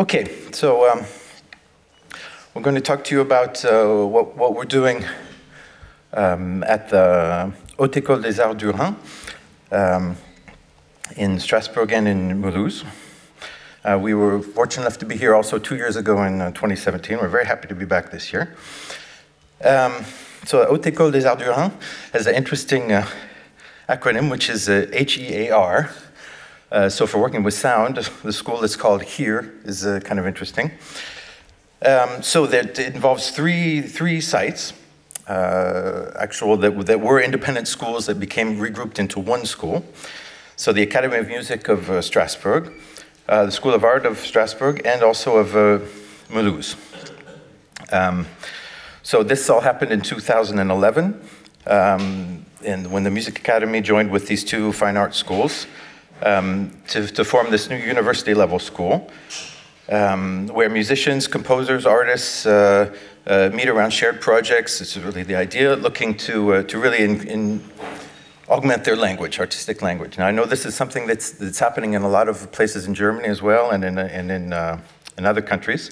Okay, so um, we're going to talk to you about uh, what, what we're doing um, at the Haute École des Arts du Rhin um, in Strasbourg and in Mulhouse. Uh, we were fortunate enough to be here also two years ago in uh, 2017. We're very happy to be back this year. Um, so, Haute École des Arts du Rhin has an interesting uh, acronym, which is uh, HEAR. Uh, so, for working with sound, the school that's called HERE is uh, kind of interesting. Um, so, that it involves three, three sites. Uh, actual that, that were independent schools that became regrouped into one school. So the Academy of Music of uh, Strasbourg, uh, the School of Art of Strasbourg, and also of Mulhouse. Um, so this all happened in 2011, um, and when the Music Academy joined with these two fine art schools um, to, to form this new university level school, um, where musicians, composers, artists uh, uh, meet around shared projects. It's really the idea, looking to, uh, to really in, in augment their language, artistic language. Now, I know this is something that's, that's happening in a lot of places in Germany as well and in, and in, uh, in other countries.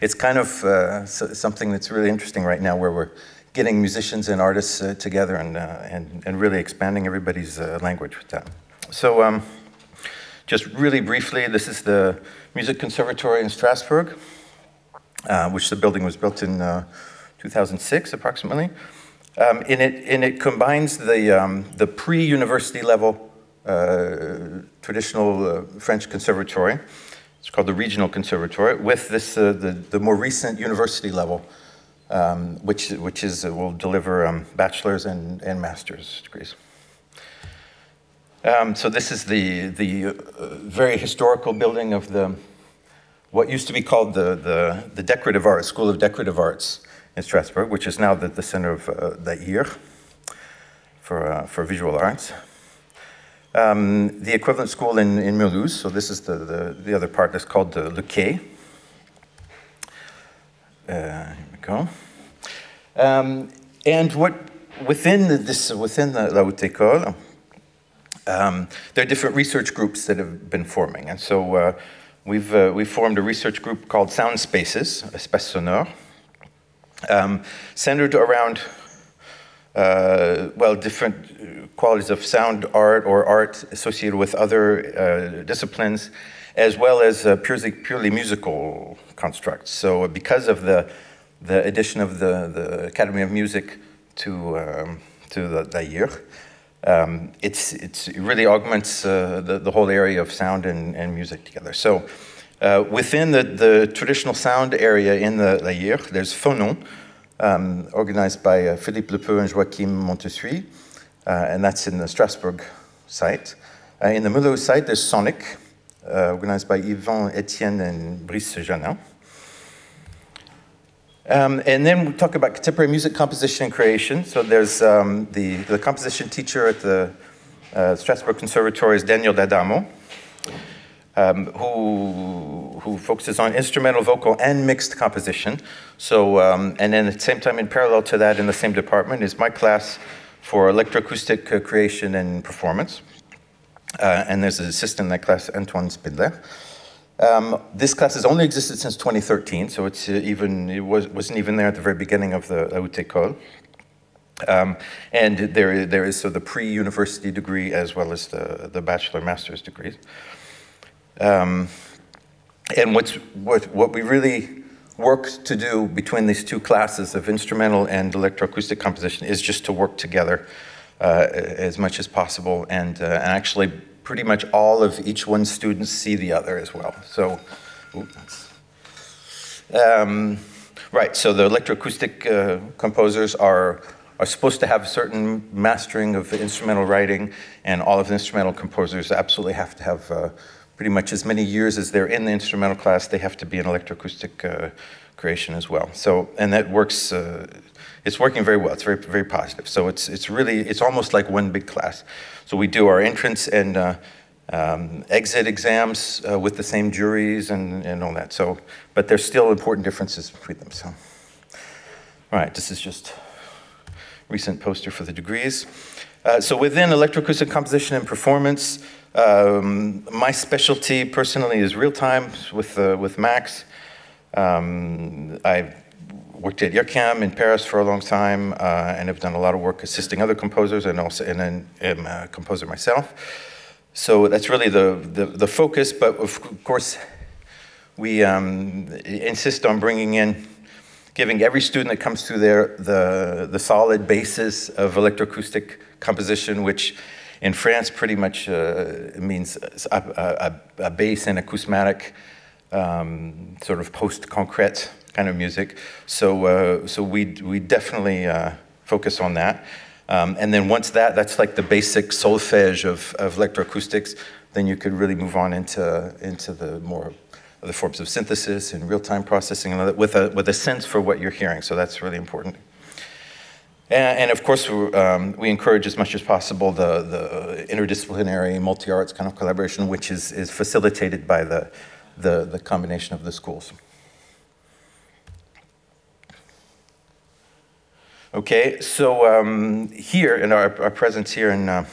It's kind of uh, something that's really interesting right now where we're getting musicians and artists uh, together and, and, and really expanding everybody's language with that. So, um, just really briefly, this is the Music Conservatory in Strasbourg, uh, which the building was built in uh, 2006 approximately. Um, and, it, and it combines the, um, the pre university level uh, traditional uh, French conservatory, it's called the Regional Conservatory, with this, uh, the, the more recent university level. Um, which, which is, will deliver um, bachelor's and, and master's degrees. Um, so this is the, the uh, very historical building of the, what used to be called the, the, the Decorative Arts, School of Decorative Arts in Strasbourg, which is now the, the center of uh, the IR for, uh, for visual arts. Um, the equivalent school in, in Mulhouse, so this is the, the, the other part that's called the Le Quai. Uh, here we go. Um, and what within the, this within the La Haute École, um, there are different research groups that have been forming. And so uh, we've, uh, we've formed a research group called Sound Spaces, Espace Sonore, um, centered around, uh, well, different qualities of sound art or art associated with other uh, disciplines, as well as uh, purely, purely musical constructs. So because of the, the addition of the, the Academy of Music to, um, to the, the year, um, it's, it's, it really augments uh, the, the whole area of sound and, and music together. So uh, within the, the traditional sound area in the La there's Phonon, um, organized by uh, Philippe Lepeu and Joachim Montessuis, uh, and that's in the Strasbourg site. Uh, in the Mulhouse site, there's Sonic, uh, organized by Yvan Etienne and Brice Janin. Um, and then we talk about contemporary music composition and creation. So there's um, the, the composition teacher at the uh, Strasbourg Conservatory is Daniel D'Adamo, um, who, who focuses on instrumental, vocal, and mixed composition. So, um, and then at the same time, in parallel to that, in the same department, is my class for electroacoustic uh, creation and performance. Uh, and there's an assistant in that class, Antoine Spindler. Um, this class has only existed since 2013, so it's uh, even it was, wasn't even there at the very beginning of the Haute École. Um, and there, there is so the pre-university degree as well as the, the bachelor master's degrees. Um, and what's, what, what we really worked to do between these two classes of instrumental and electroacoustic composition is just to work together uh, as much as possible and, uh, and actually pretty much all of each one's students see the other as well. So, um, right, so the electroacoustic uh, composers are, are supposed to have a certain mastering of instrumental writing, and all of the instrumental composers absolutely have to have uh, pretty much as many years as they're in the instrumental class, they have to be an electroacoustic uh, creation as well. So, and that works, uh, it's working very well. It's very, very positive. So it's, it's really, it's almost like one big class. So we do our entrance and uh, um, exit exams uh, with the same juries and, and all that. So, but there's still important differences between them. So, all right, this is just recent poster for the degrees. Uh, so within electroacoustic composition and performance, um, my specialty personally is real time with, uh, with Max. Um, I worked at IRCAM in Paris for a long time uh, and have done a lot of work assisting other composers and also and then am a composer myself. So that's really the, the, the focus, but of course, we um, insist on bringing in, giving every student that comes through there the, the solid basis of electroacoustic composition, which in France pretty much uh, means a, a, a, bass and acousmatic um, sort of post-concrete kind of music. So, uh, so we, we definitely uh, focus on that. Um, and then once that, that's like the basic solfege of, of electroacoustics, then you could really move on into, into the more the forms of synthesis and real-time processing and with a, with a sense for what you're hearing. So that's really important. And, and of course, um, we encourage as much as possible the, the interdisciplinary, multi-arts kind of collaboration, which is, is facilitated by the, the, the combination of the schools. Okay, so um, here in our, our, presence here in uh,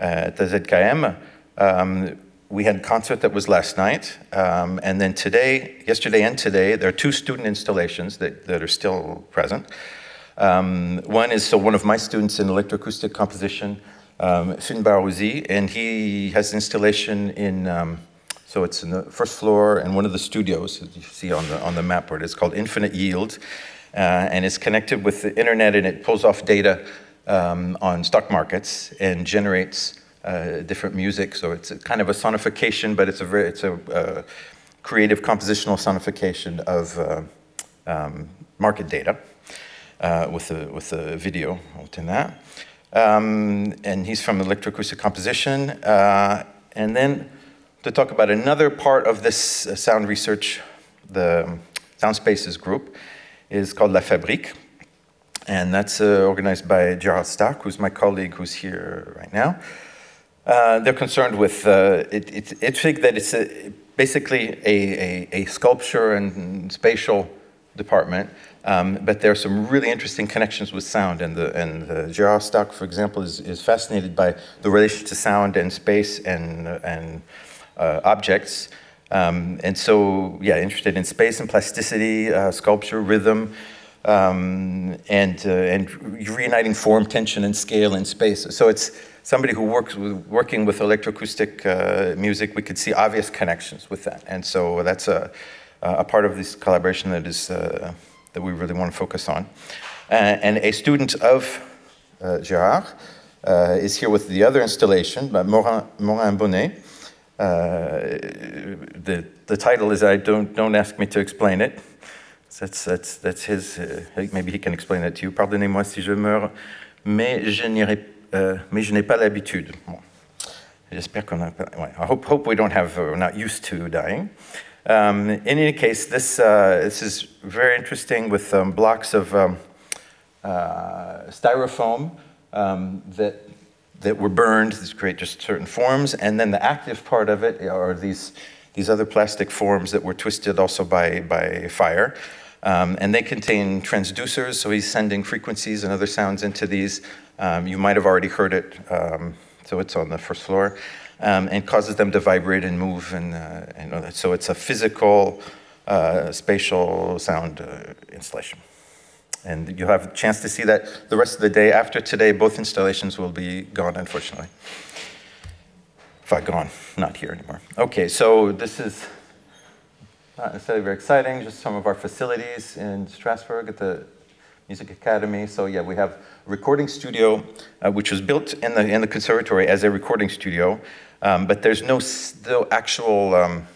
at the ZKM, um, we had a concert that was last night, um, and then today, yesterday and today, there are two student installations that, that are still present. Um, one is so one of my students in electroacoustic composition, um, Finn Barouzi, and he has installation in. So it's in the first floor and one of the studios you see on the on the map where it is called Infinite Yield, uh, and it's connected with the internet and it pulls off data um, on stock markets and generates uh, different music. So it's kind of a sonification, but it's a very, it's a uh, creative compositional sonification of uh, um, market data uh, with the with the video in that. Um, and he's from electroacoustic composition. Uh, and then to talk about another part of this sound research, the Sound Spaces group is called La Fabrique. And that's uh, organized by Gerard Stark, who's my colleague who's here right now. Uh, they're concerned with, uh, it, it, it's think that it's a, basically a, a, a, sculpture and spatial department, um, but there are some really interesting connections with sound. And, the, and the Gerard Stark, for example, is, is fascinated by the relation to sound and space and, and uh, objects. Um, and so, yeah, interested in space and plasticity, uh, sculpture, rhythm, um, and, uh, and reuniting form, tension, and scale in space. So it's somebody who works with, working with electroacoustic uh, music, we could see obvious connections with that. And so that's a, a part of this collaboration that, is, uh, that we really want to focus on. Uh, and a student of uh, Gerard is here with the other installation, by Morin, Morin Bonnet. Uh, the, the title is I don't, don't ask me to explain it. That's, that's, that's his, uh, maybe he can explain it to you. Pardonnez-moi si je meurs, mais je uh, mais je n'ai pas l'habitude. Bon. J'espère qu'on a, ouais, I hope, hope we don't have, uh, we're not used to dying. Um, in any case, this, uh, this is very interesting with um, blocks of um, uh, styrofoam um, that that were burned, these create just certain forms, and then the active part of it are these, these other plastic forms that were twisted also by, by fire. Um, and they contain transducers, so he's sending frequencies and other sounds into these. Um, you might have already heard it, um, so it's on the first floor, um, and causes them to vibrate and move. And, uh, and so it's a physical, uh, spatial sound uh, installation. And you'll have a chance to see that the rest of the day. After today, both installations will be gone, unfortunately. If I gone, not here anymore. Okay, so this is not necessarily very exciting, just some of our facilities in Strasbourg at the Music Academy. So yeah, we have a recording studio, uh, which was built in the, in the conservatory as a recording studio, um, but there's no, no actual um,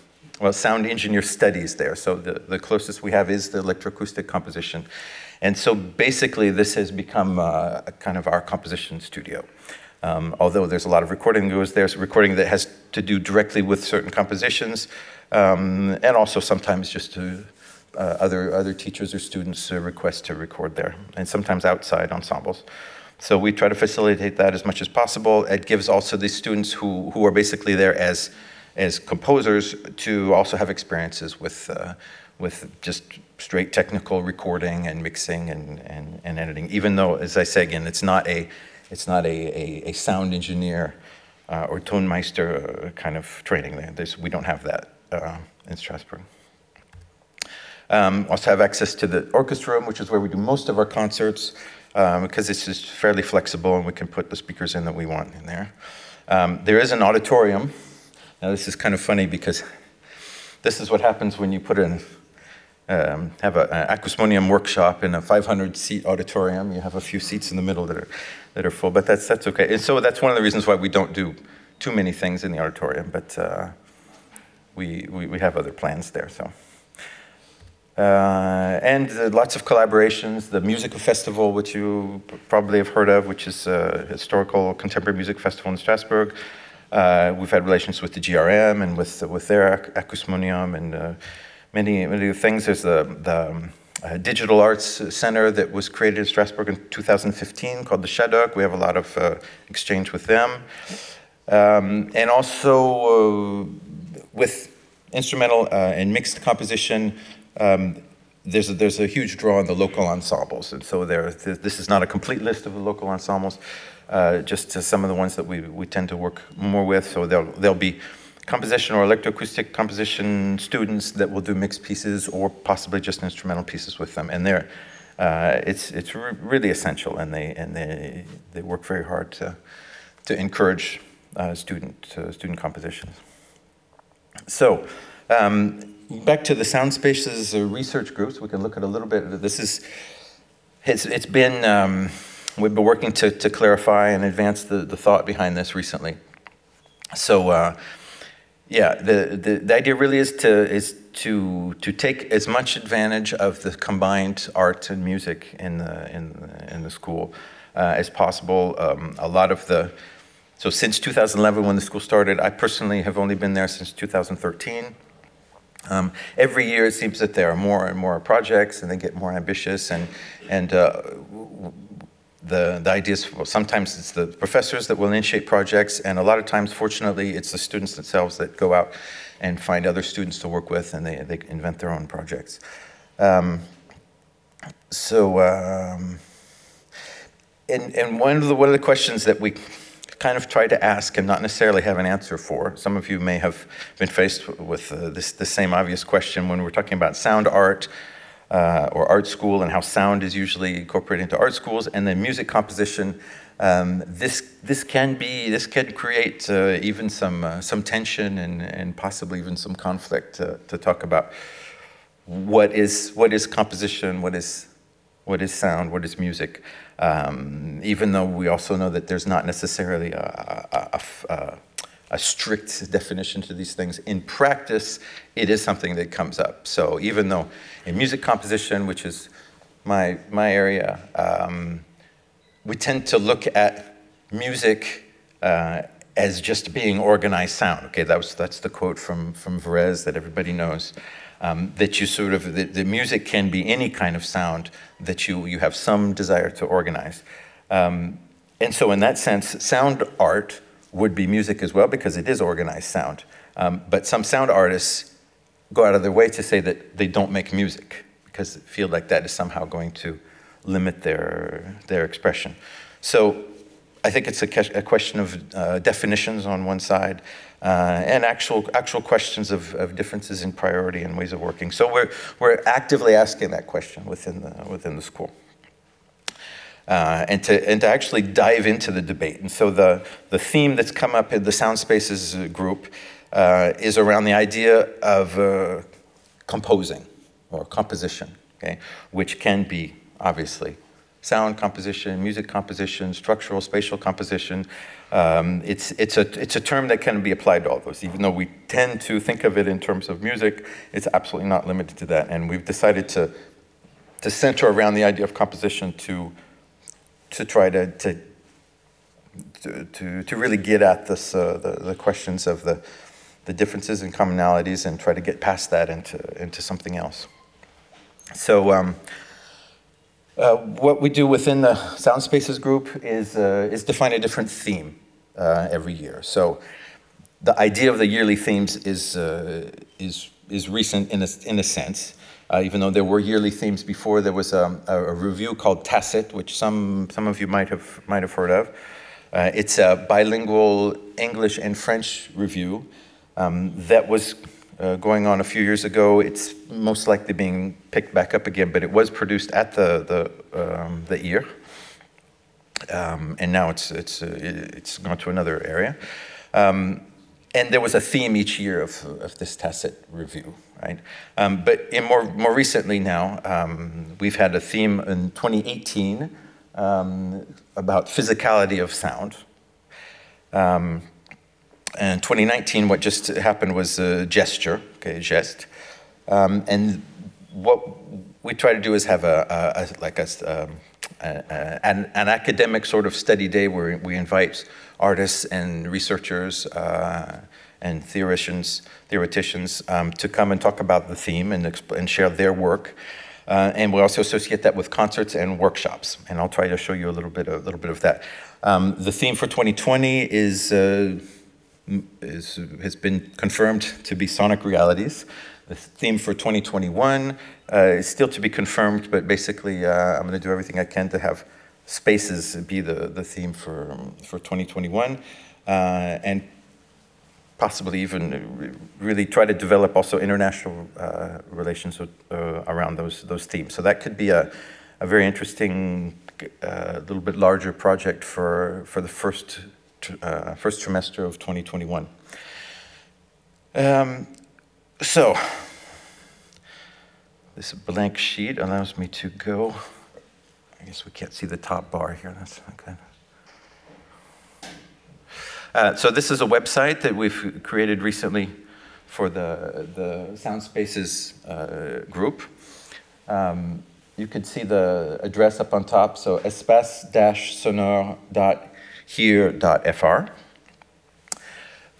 well, sound engineer studies there. So the, the closest we have is the electroacoustic composition. And so basically, this has become uh, kind of our composition studio. Um, although there's a lot of recording that goes there, so recording that has to do directly with certain compositions, um, and also sometimes just to uh, other other teachers or students uh, request to record there, and sometimes outside ensembles. So we try to facilitate that as much as possible. It gives also the students who who are basically there as as composers to also have experiences with uh, with just straight technical recording and mixing and, and, and editing, even though, as I say again, it's not a, it's not a, a, a sound engineer uh, or tonmeister uh, kind of training. There. There's, we don't have that uh, in Strasbourg. Um, also have access to the orchestra room, which is where we do most of our concerts, um, because it's just fairly flexible and we can put the speakers in that we want in there. Um, there is an auditorium. Now this is kind of funny because this is what happens when you put in um, have an acousmonium workshop in a 500 seat auditorium. You have a few seats in the middle that are that are full, but that's that's okay. And so that's one of the reasons why we don't do too many things in the auditorium, but uh, we, we, we have other plans there. So. Uh, and uh, lots of collaborations. The Musica Festival, which you probably have heard of, which is a historical contemporary music festival in Strasbourg. Uh, we've had relations with the GRM and with with their acousmonium and uh, many many things. There's the the um, uh, Digital Arts Center that was created in Strasbourg in 2015 called the Shadok. We have a lot of uh, exchange with them, um, and also with instrumental and mixed composition. Um, there's a, there's a huge draw on the local ensembles, and so there. This is not a complete list of the local ensembles, uh, just some of the ones that we, we tend to work more with. So there'll there'll be composition or electroacoustic composition students that will do mixed pieces or possibly just instrumental pieces with them, and they're uh, it's it's re- really essential, and they and they they work very hard to to encourage uh, student uh, student compositions. So. Um, back to the sound spaces research groups, we can look at a little bit. This is, it's, it's been, um, we've been working to, to clarify and advance the, the thought behind this recently. So, uh, yeah, the, the, the idea really is to, is to, to take as much advantage of the combined art and music in the, in, in the school uh, as possible. Um, a lot of the, so since 2011 when the school started, I personally have only been there since 2013. Um, every year, it seems that there are more and more projects, and they get more ambitious. And and uh, the the idea is sometimes it's the professors that will initiate projects, and a lot of times, fortunately, it's the students themselves that go out and find other students to work with, and they they invent their own projects. Um, so. Um, and, and one of the one of the questions that we kind of try to ask and not necessarily have an answer for. Some of you may have been faced with uh, this the same obvious question when we're talking about sound art uh, or art school and how sound is usually incorporated into art schools, and then music composition. Um, this this can be this can create uh, even some uh, some tension and and possibly even some conflict to, to talk about what is what is composition, what is what is sound, what is music. Um, even though we also know that there's not necessarily a, a, a, a, strict definition to these things, in practice, it is something that comes up. So even though in music composition, which is my, my area, um, we tend to look at music uh, as just being organized sound. Okay, that was, that's the quote from, from Varèse that everybody knows um, that you sort of, the, the, music can be any kind of sound that you, you have some desire to organize. Um, and so, in that sense, sound art would be music as well because it is organized sound. Um, but some sound artists go out of their way to say that they don't make music because they feel like that is somehow going to limit their, their expression. So, I think it's a, a question of uh, definitions on one side uh, and actual, actual questions of, of differences in priority and ways of working. So we're, we're actively asking that question within the, within the school. Uh, and, to, and to actually dive into the debate. And so the, the theme that's come up in the Sound Spaces group uh, is around the idea of uh, composing or composition, okay, which can be obviously sound composition, music composition, structural, spatial composition. Um, it's, it's, a, it's a term that can be applied to all those. Even though we tend to think of it in terms of music, it's absolutely not limited to that. And we've decided to, to center around the idea of composition to, to try to, to, to, to really get at this, uh, the, the questions of the, the differences and commonalities and try to get past that into, into something else. So, um, uh, what we do within the Sound Spaces group is, uh, is define a different theme uh, every year. So the idea of the yearly themes is, uh, is, is recent in a, in a sense. Uh, even though there were yearly themes before, there was a, a, review called Tacet, which some, some of you might have, might have heard of. Uh, it's a bilingual English and French review um, that was uh, going on a few years ago. It's most likely being picked back up again, but it was produced at the, the, um, the EAR. Um, and now it's, it's, uh, it's gone to another area. Um, and there was a theme each year of, of this Tacet review, right? Um, but in more, more recently now, um, we've had a theme in 2018 um, about physicality of sound. Um, and 2019, what just happened was a gesture, okay, geste. Um, and what we try to do is have a, a, a like a, um, an, an academic sort of study day where we invite artists and researchers uh, and theoreticians, theoreticians um, to come and talk about the theme and, exp- and share their work. Uh, and we also associate that with concerts and workshops. And I'll try to show you a little bit, a little bit of that. Um, the theme for 2020 is, uh, is, has been confirmed to be sonic realities. The theme for 2021 uh, is still to be confirmed, but basically, uh, I'm going to do everything I can to have spaces be the, the theme for, for 2021. Uh, and possibly even really try to develop also international uh, relations with, uh, around those, those themes. So that could be a, a very interesting, uh, little bit larger project for, for the first, uh, first trimester of 2021. Um, so, this blank sheet allows me to go. I guess we can't see the top bar here. That's okay. Uh, so this is a website that we've created recently for the, the Sound Spaces uh, group. Um, you can see the address up on top, so espace-sonore.here.fr.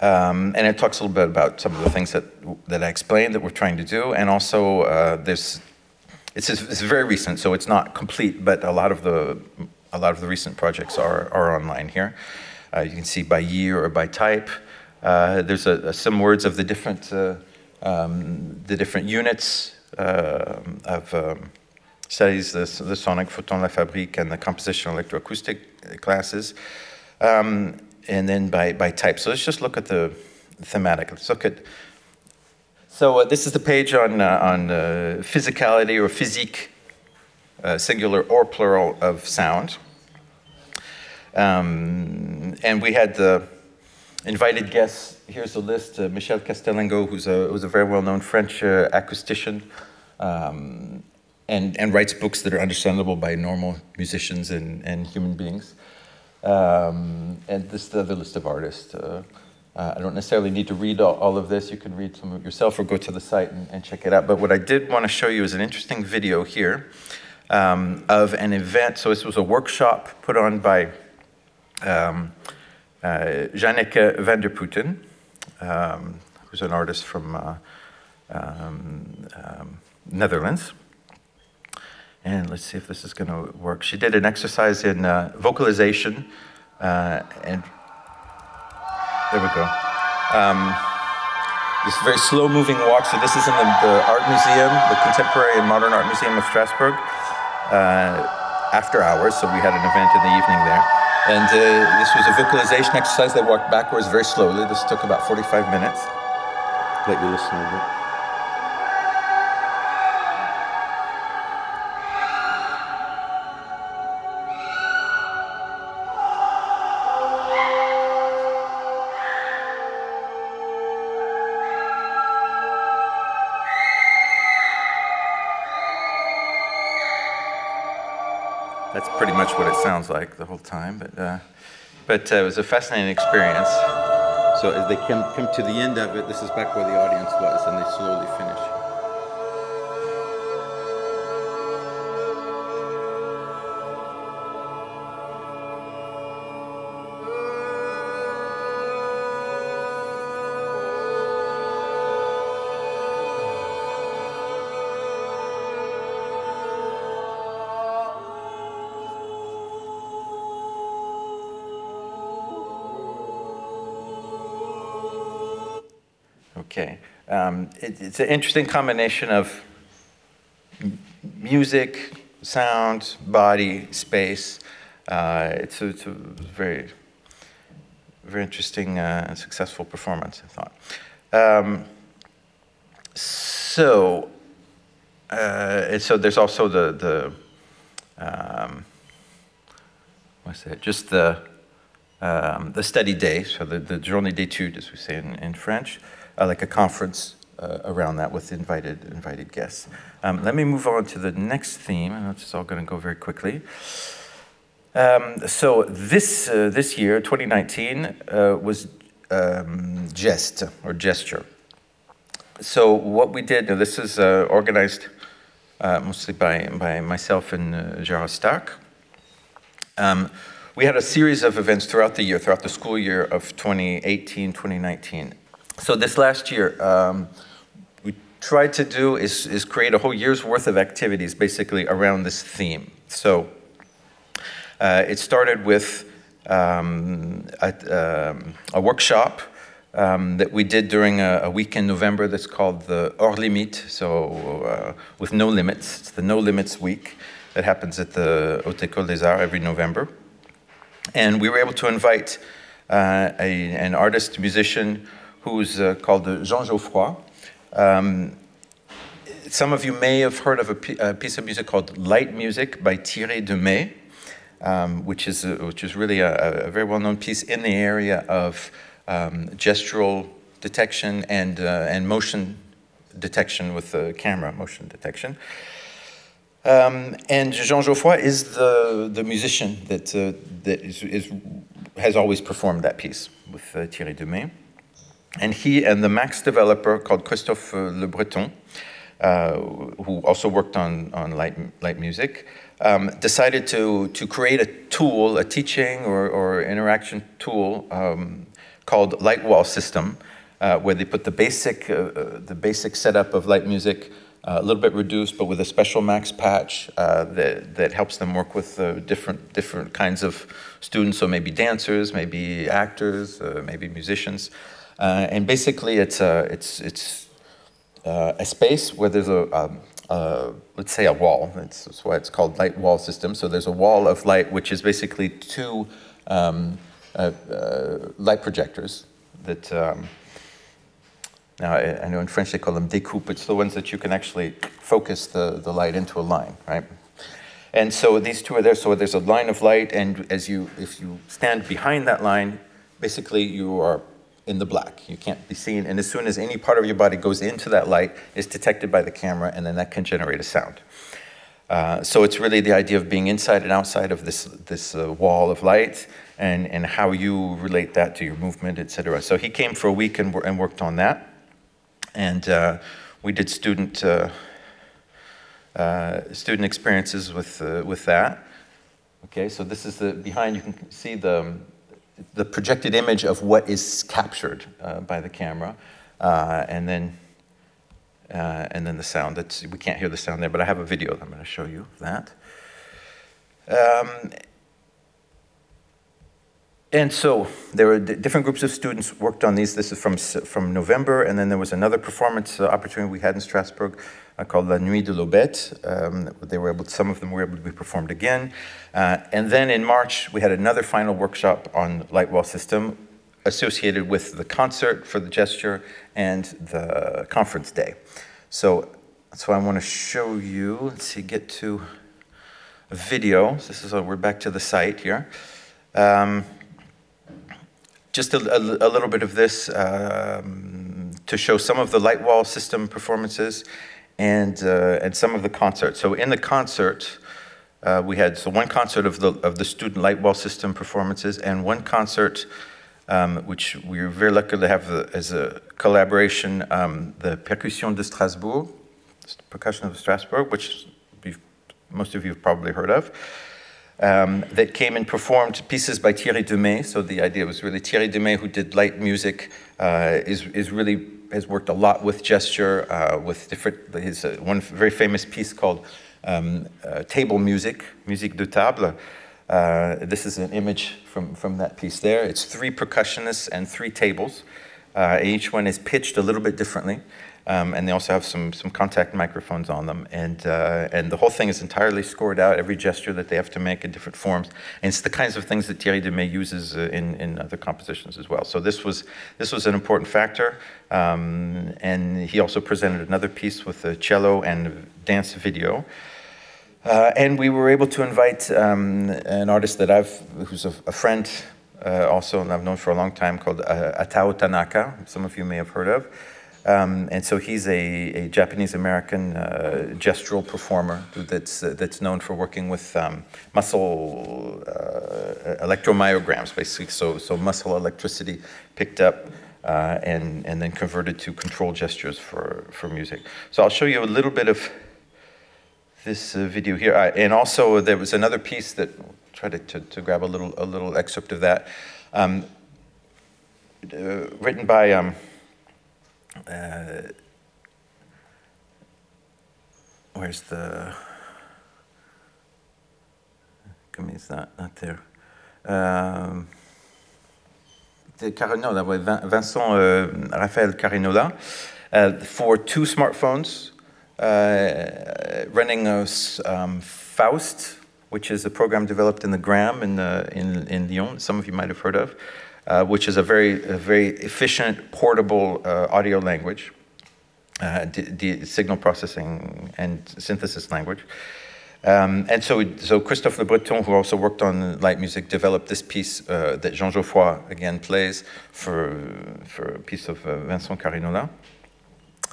Um, and it talks a little bit about some of the things that, that I explained that we're trying to do, and also uh, it's, it's very recent, so it's not complete, but a lot of the, a lot of the recent projects are, are online here. Uh, you can see by year or by type. Uh, there's a, a, some words of the different, uh, um, the different units uh, of um, studies, the, the sonic Phonon la fabrique and the compositional electroacoustic classes. Um, and then by, by type. So let's just look at the thematic. Let's look at. So uh, this is the page on, uh, on physicality or physique, singular or plural, of sound. Um, and we had the invited guests. Here's a list uh, Michèle Castellengo, who's a, who's a very well known French uh, acoustician um, and, and writes books that are understandable by normal musicians and, and human beings. Um, and this is the other list of artists. Uh, uh, I don't necessarily need to read all, all, of this. You can read some of it yourself or go to the site and, and, check it out. But what I did want to show you is an interesting video here um, of an event. So this was a workshop put on by um, uh, Janneke van der Putten, um, who's an artist from uh, um, um, Netherlands. And let's see if this is going to work. She did an exercise in uh, vocalization, uh, and there we go. Um, this very slow moving walk. So, this is in the, the, Art Museum, the Contemporary and Modern Art Museum of Strasbourg, uh, after hours. So, we had an event in the evening there. And uh, this was a vocalization exercise. They walked backwards very slowly. This took about 45 minutes. Let you listen a bit. Sounds like the whole time. But, uh, but uh, it was a fascinating experience. So as they come, come to the end of it, this is back where the audience was, and they slowly finish. Okay. Um, it, it's an interesting combination of music, sound, body, space. Uh, it's, a, it's a very, very interesting uh, and successful performance, I thought. Um, so, uh, so there's also the, the um, what's that? Just the, um, the study day, so the, the journée d'études, as we say in, in French, like a conference uh, around that with invited, invited guests. Um, let me move on to the next theme, and it's all going to go very quickly. Um, so this, uh, this year, 2019, uh, was um, geste or gesture. So what we did, now this is uh, organized uh, mostly by, by myself and uh, Gérard Stark. Um, we had a series of events throughout the year, throughout the school year of 2018, 2019. So this last year, um, we tried to do is, is create a whole year's worth of activities basically around this theme. So uh, it started with um, a, um, a, workshop um, that we did during a, a, week in November that's called the Hors Limite, so uh, with no limits. It's the No Limits Week that happens at the Haute École des Arts every November. And we were able to invite uh, a, an artist, musician, who's uh, called Jean Geoffroy. Um, some of you may have heard of a, piece of music called Light Music by Thierry De Mey, um, which, is a, which is really a, a very well known piece in the area of um, gestural detection and, uh, and motion detection with the camera, motion detection. Um, and Jean Geoffroy is the, the musician that, uh, that is, is, has always performed that piece with uh, Thierry De Mey. And he and the Max developer called Christophe Lebreton, uh, who also worked on, on light, light music, um, decided to, to create a tool, a teaching or, or interaction tool um, called Light Wall System, uh, where they put the basic, uh, uh the basic setup of light music uh, a little bit reduced, but with a special max patch uh, that, that helps them work with uh, different, different kinds of students, so maybe dancers, maybe actors, uh, maybe musicians. Uh, and basically, it's, it's, it's a space where there's a, um, let's say a wall. That's, that's, why it's called light wall system. So there's a wall of light, which is basically two um, light projectors that um, now, I, I know in French they call them découpes. It's the ones that you can actually focus the, the light into a line, right? And so these two are there. So there's a line of light, and as you, if you stand behind that line, basically you are in the black. You can't be seen. And as soon as any part of your body goes into that light, it's detected by the camera, and then that can generate a sound. Uh, so it's really the idea of being inside and outside of this this uh, wall of light, and and how you relate that to your movement, etc. So he came for a week and, and worked on that and uh, we did student uh, uh, student experiences with uh, with that. Okay, so this is the behind. You can see the the projected image of what is captured uh, by the camera, uh, and then. and then the sound. That's, we can't hear the sound there, but I have a video. That I'm going to show you that. Um, and so there were different groups of students worked on these. This is from, from November, and then there was another performance uh, opportunity we had in Strasbourg uh, called La Nuit de l'Aubette. Um, they were able, some of them were able to be performed again. Uh, and then in March, we had another final workshop on light wall system associated with the concert for the gesture and the conference day. So that's why I want to show you. Let's see, get to a video. This is, we're back to the site here. Um, just a, a, a little bit of this um, to show some of the light wall system performances and, uh, and some of the concerts. So in the concert, uh, we had so one concert of the, of the student light wall system performances and one concert um, which we were very lucky to have as a collaboration, um, the Percussion de Strasbourg, percussion of Strasbourg, which most of you have probably heard of um, that came and performed pieces by Thierry De Mey. So the idea was really Thierry De Mey, who did light music, uh, is, is really has worked a lot with gesture, uh, with different, his uh, one very famous piece called um, uh, Table Music, Musique de Table. Uh, this is an image from, from that piece there. It's three percussionists and three tables. Uh, each one is pitched a little bit differently. Um, and they also have some, some contact microphones on them. And, uh, and the whole thing is entirely scored out, every gesture that they have to make in different forms. And it's the kinds of things that Thierry De Mey uses uh, in, in other compositions as well. So this was, this was an important factor. Um, and he also presented another piece with a cello and dance video. Uh, and we were able to invite um, an artist that I've, who's a, a friend uh, also, and I've known for a long time, called uh, Atau Tanaka. Some of you may have heard of. Um, and so he's a, a Japanese American uh, gestural performer that's, uh, that's known for working with um, muscle uh, electromyograms, basically. So, so muscle electricity picked up uh, and, and then converted to control gestures for, for music. So I'll show you a little bit of this uh, video here. and also, there was another piece that try to, to, to, grab a little, a little excerpt of that, um, uh, written by. Uh, where's the is that not there. Um, the Carinola, Vincent uh, Raphael Carinola, uh, for two smartphones uh, running um, Faust, which is a program developed in the Grame in, the, in, in Lyon, some of you might have heard of, uh, which is a very, a very efficient, portable uh, audio language, uh, signal processing and synthesis language. Um, and so, so Christophe Lebreton, who also worked on light music, developed this piece uh, that Jean Geoffroy again plays for, for a piece of uh, Vincent Carinola.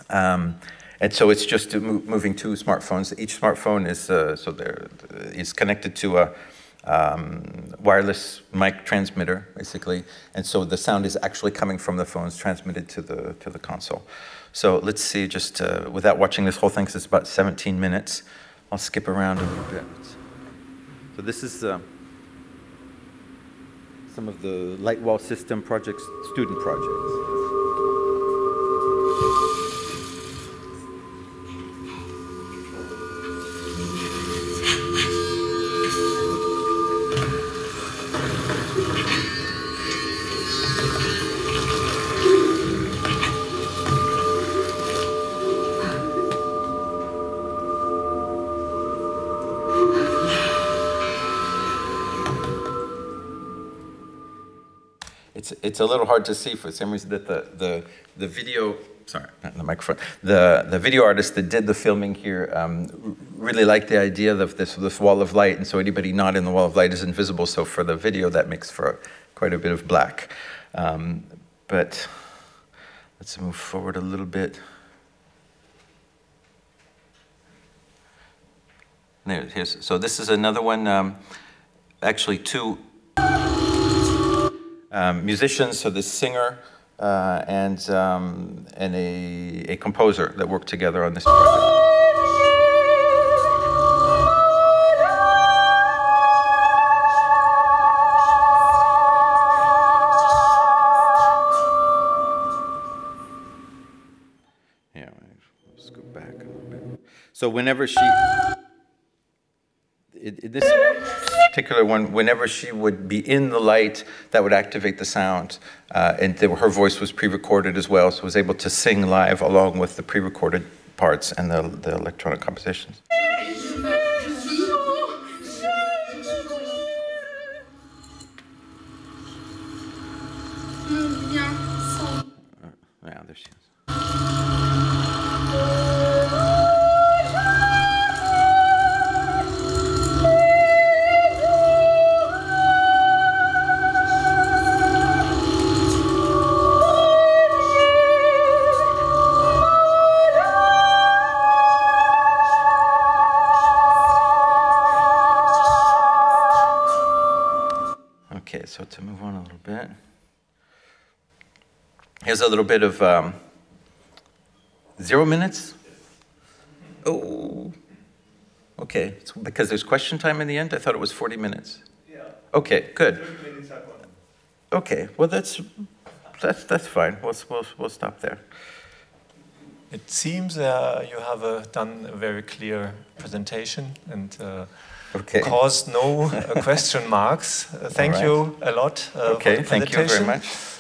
Um, and so it's just moving two smartphones. Each smartphone is uh, so there is connected to a um, wireless mic transmitter, basically, and so the sound is actually coming from the phones, transmitted to the to the console. So let's see, just uh, without watching this whole thing, because it's about 17 minutes, I'll skip around a little bit. So this is uh, some of the Lightwall system projects, student projects. It's a little hard to see for some reason that the, the, the video, sorry, not the microphone, the, the video artist that did the filming here um, really liked the idea of this, this wall of light, and so anybody not in the wall of light is invisible, so for the video that makes for quite a bit of black. Um, but let's move forward a little bit. There, so this is another one, um, actually two um, musicians, so this singer uh, and, um, and a, a composer that worked together on this project. Yeah, let's go back a bit. So whenever she, it, it, this particular one, whenever she would be in the light, that would activate the sound. Uh, and her voice was pre recorded as well, so was able to sing live along with the pre recorded parts and the, the electronic compositions. So to move on a little bit. Here's a little bit of um, zero minutes. Oh, okay. It's because there's question time in the end. I thought it was 40 minutes. Yeah. Okay, good. Okay, well that's that's that's fine. We'll we'll, we'll stop there. It seems uh, you have uh, done a very clear presentation and. Uh, okay. cause no uh, question marks. Uh, thank right. you a lot. Uh, okay, thank you very much.